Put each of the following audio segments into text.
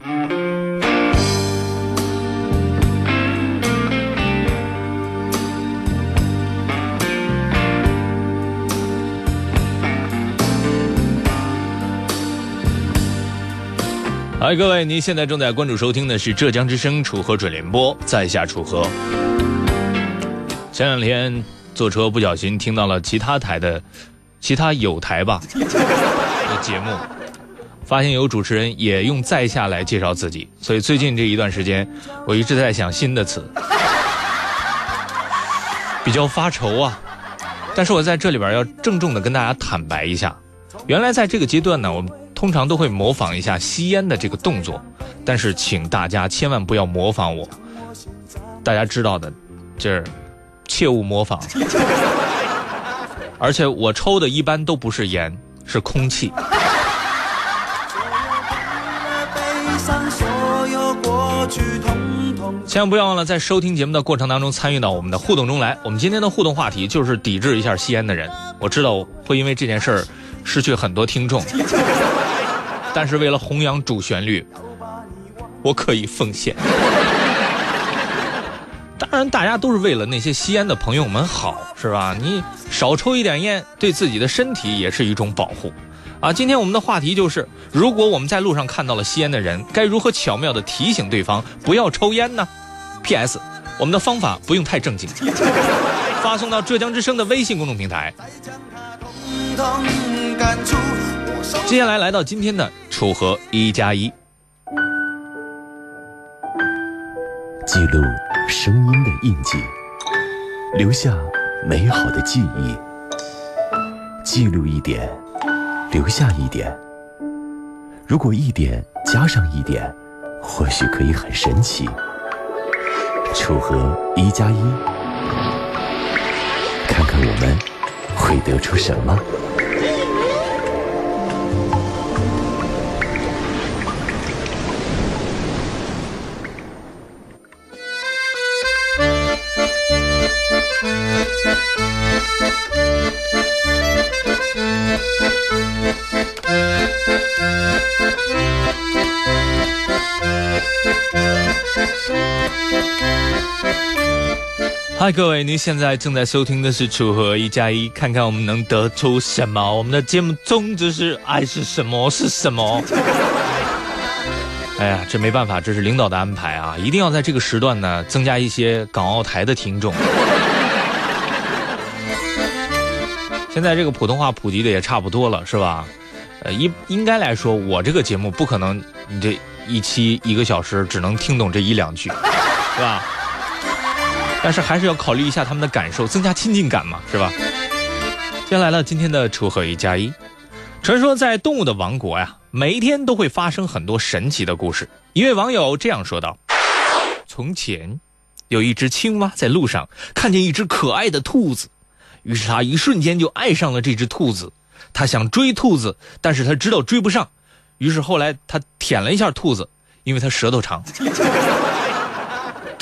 嗨，各位，您现在正在关注收听的是浙江之声楚河准联播，在下楚河。前两天坐车不小心听到了其他台的，其他有台吧的节目，发现有主持人也用在下来介绍自己，所以最近这一段时间，我一直在想新的词，比较发愁啊。但是我在这里边要郑重的跟大家坦白一下，原来在这个阶段呢，我们。通常都会模仿一下吸烟的这个动作，但是请大家千万不要模仿我。大家知道的，这切勿模仿。而且我抽的一般都不是烟，是空气。千万不要忘了在收听节目的过程当中参与到我们的互动中来。我们今天的互动话题就是抵制一下吸烟的人。我知道会因为这件事儿失去很多听众。但是为了弘扬主旋律，我可以奉献。当然，大家都是为了那些吸烟的朋友们好，是吧？你少抽一点烟，对自己的身体也是一种保护。啊，今天我们的话题就是：如果我们在路上看到了吸烟的人，该如何巧妙地提醒对方不要抽烟呢？P.S. 我们的方法不用太正经，发送到浙江之声的微信公众平台。接下来来到今天的楚河一加一，记录声音的印记，留下美好的记忆。记录一点，留下一点。如果一点加上一点，或许可以很神奇。楚河一加一，看看我们会得出什么。嗨，各位，您现在正在收听的是《楚河一加一》，看看我们能得出什么？我们的节目宗旨是：爱是什么？是什么？哎呀，这没办法，这是领导的安排啊！一定要在这个时段呢，增加一些港澳台的听众。现在这个普通话普及的也差不多了，是吧？呃，应应该来说，我这个节目不可能，你这一期一个小时只能听懂这一两句，是吧？但是还是要考虑一下他们的感受，增加亲近感嘛，是吧？接下来了今天的楚河一加一。传说在动物的王国呀，每一天都会发生很多神奇的故事。一位网友这样说道：“从前，有一只青蛙在路上看见一只可爱的兔子，于是他一瞬间就爱上了这只兔子。他想追兔子，但是他知道追不上，于是后来他舔了一下兔子，因为他舌头长。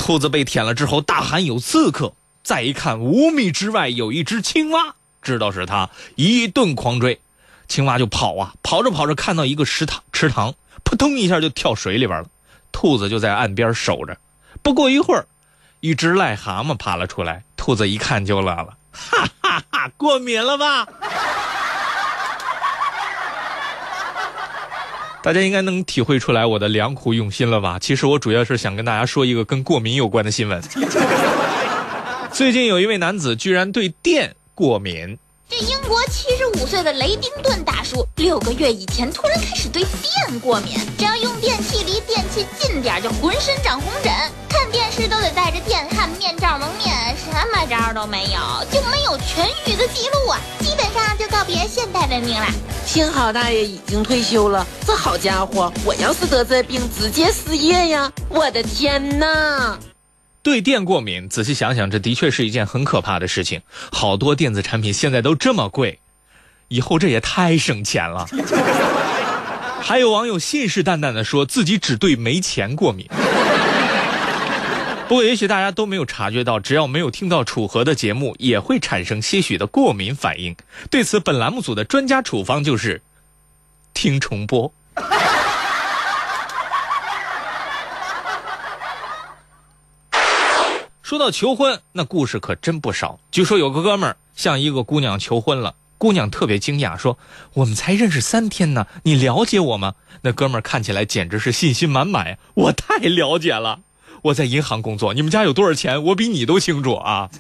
兔子被舔了之后大喊有刺客，再一看五米之外有一只青蛙，知道是他，一顿狂追。”青蛙就跑啊，跑着跑着看到一个池塘，池塘扑通一下就跳水里边了。兔子就在岸边守着。不过一会儿，一只癞蛤蟆爬了出来。兔子一看就乐了，哈哈哈！过敏了吧？大家应该能体会出来我的良苦用心了吧？其实我主要是想跟大家说一个跟过敏有关的新闻。最近有一位男子居然对电过敏。这英国七十五岁的雷丁顿大叔，六个月以前突然开始对电过敏，只要用电器离电器近点就浑身长红疹，看电视都得带着电焊面罩蒙面，什么招都没有，就没有痊愈的记录啊，基本上就告别现代文明了。幸好大爷已经退休了，这好家伙，我要是得这病，直接失业呀！我的天哪！对电过敏，仔细想想，这的确是一件很可怕的事情。好多电子产品现在都这么贵，以后这也太省钱了。还有网友信誓旦旦的说自己只对没钱过敏。不过，也许大家都没有察觉到，只要没有听到楚河的节目，也会产生些许的过敏反应。对此，本栏目组的专家处方就是听重播。说到求婚，那故事可真不少。据说有个哥们儿向一个姑娘求婚了，姑娘特别惊讶，说：“我们才认识三天呢，你了解我吗？”那哥们儿看起来简直是信心满满呀，我太了解了。我在银行工作，你们家有多少钱，我比你都清楚啊。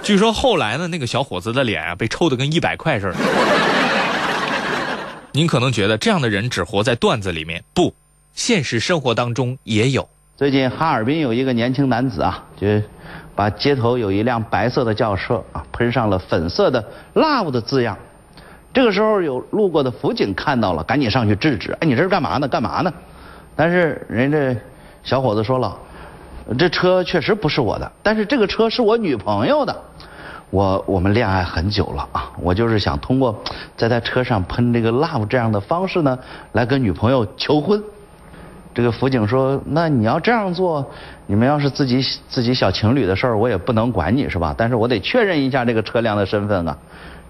据说后来呢，那个小伙子的脸啊被抽的跟一百块似的。您可能觉得这样的人只活在段子里面，不，现实生活当中也有。最近哈尔滨有一个年轻男子啊，就把街头有一辆白色的轿车啊喷上了粉色的 “love” 的字样。这个时候有路过的辅警看到了，赶紧上去制止。哎，你这是干嘛呢？干嘛呢？但是人这小伙子说了，这车确实不是我的，但是这个车是我女朋友的。我我们恋爱很久了啊，我就是想通过在他车上喷这个 “love” 这样的方式呢，来跟女朋友求婚。这个辅警说：“那你要这样做，你们要是自己自己小情侣的事儿，我也不能管你是吧？但是我得确认一下这个车辆的身份啊。”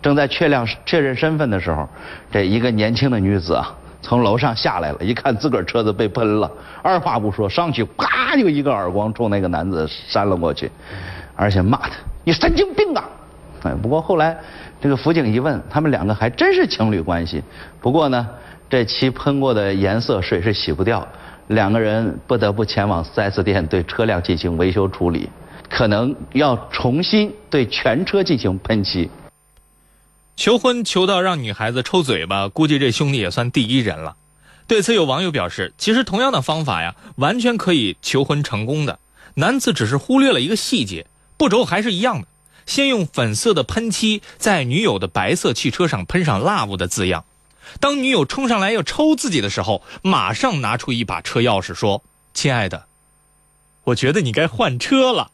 正在确认确认身份的时候，这一个年轻的女子啊，从楼上下来了，一看自个儿车子被喷了，二话不说上去，啪就一个耳光冲那个男子扇了过去，而且骂他：“你神经病啊！”哎，不过后来这个辅警一问，他们两个还真是情侣关系。不过呢，这漆喷过的颜色水是洗不掉，两个人不得不前往 4S 店对车辆进行维修处理，可能要重新对全车进行喷漆。求婚求到让女孩子抽嘴巴，估计这兄弟也算第一人了。对此，有网友表示，其实同样的方法呀，完全可以求婚成功的。男子只是忽略了一个细节，步骤还是一样的。先用粉色的喷漆在女友的白色汽车上喷上 “love” 的字样，当女友冲上来要抽自己的时候，马上拿出一把车钥匙说：“亲爱的，我觉得你该换车了。”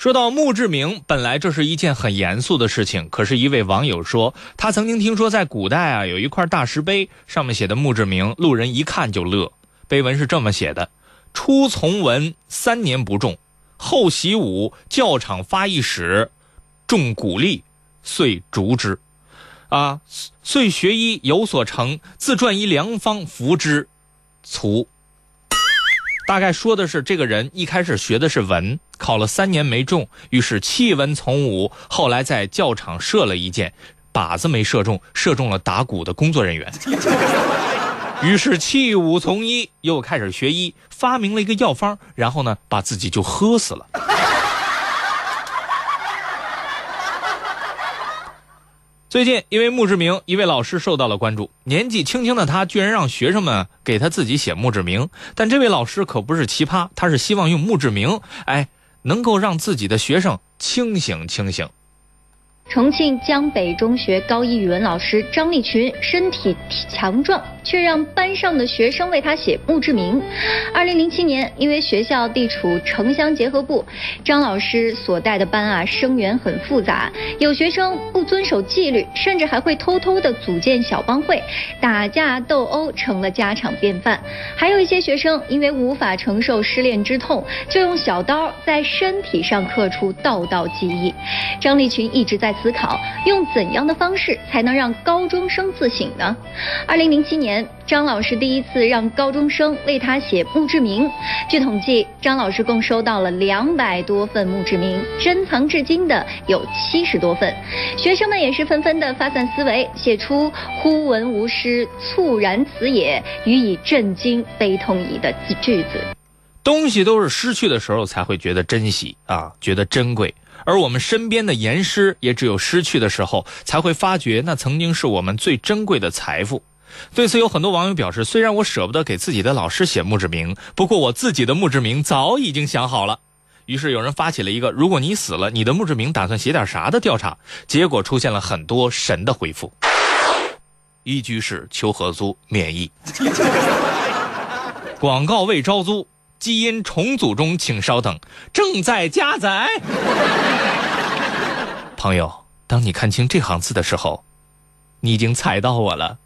说到墓志铭，本来这是一件很严肃的事情。可是，一位网友说，他曾经听说在古代啊，有一块大石碑，上面写的墓志铭，路人一看就乐。碑文是这么写的：初从文，三年不中；后习武，教场发一矢，中鼓励，遂逐之。啊，遂学医有所成，自撰一良方服之，卒。大概说的是，这个人一开始学的是文，考了三年没中，于是弃文从武。后来在教场射了一箭，靶子没射中，射中了打鼓的工作人员。于是弃武从医，又开始学医，发明了一个药方，然后呢，把自己就喝死了。最近，因为墓志铭，一位老师受到了关注。年纪轻轻的他，居然让学生们给他自己写墓志铭。但这位老师可不是奇葩，他是希望用墓志铭，哎，能够让自己的学生清醒清醒。重庆江北中学高一语文老师张立群身体强壮。却让班上的学生为他写墓志铭。二零零七年，因为学校地处城乡结合部，张老师所带的班啊，生源很复杂，有学生不遵守纪律，甚至还会偷偷的组建小帮会，打架斗殴成了家常便饭。还有一些学生因为无法承受失恋之痛，就用小刀在身体上刻出道道记忆。张立群一直在思考，用怎样的方式才能让高中生自省呢？二零零七年。张老师第一次让高中生为他写墓志铭。据统计，张老师共收到了两百多份墓志铭，珍藏至今的有七十多份。学生们也是纷纷的发散思维，写出“忽闻吾师，猝然此也，予以震惊悲痛矣”的句子。东西都是失去的时候才会觉得珍惜啊，觉得珍贵。而我们身边的严师，也只有失去的时候才会发觉，那曾经是我们最珍贵的财富。对此，有很多网友表示：“虽然我舍不得给自己的老师写墓志铭，不过我自己的墓志铭早已经想好了。”于是有人发起了一个“如果你死了，你的墓志铭打算写点啥”的调查，结果出现了很多神的回复。一居室求合租免疫，广告位招租，基因重组中，请稍等，正在加载。朋友，当你看清这行字的时候，你已经踩到我了。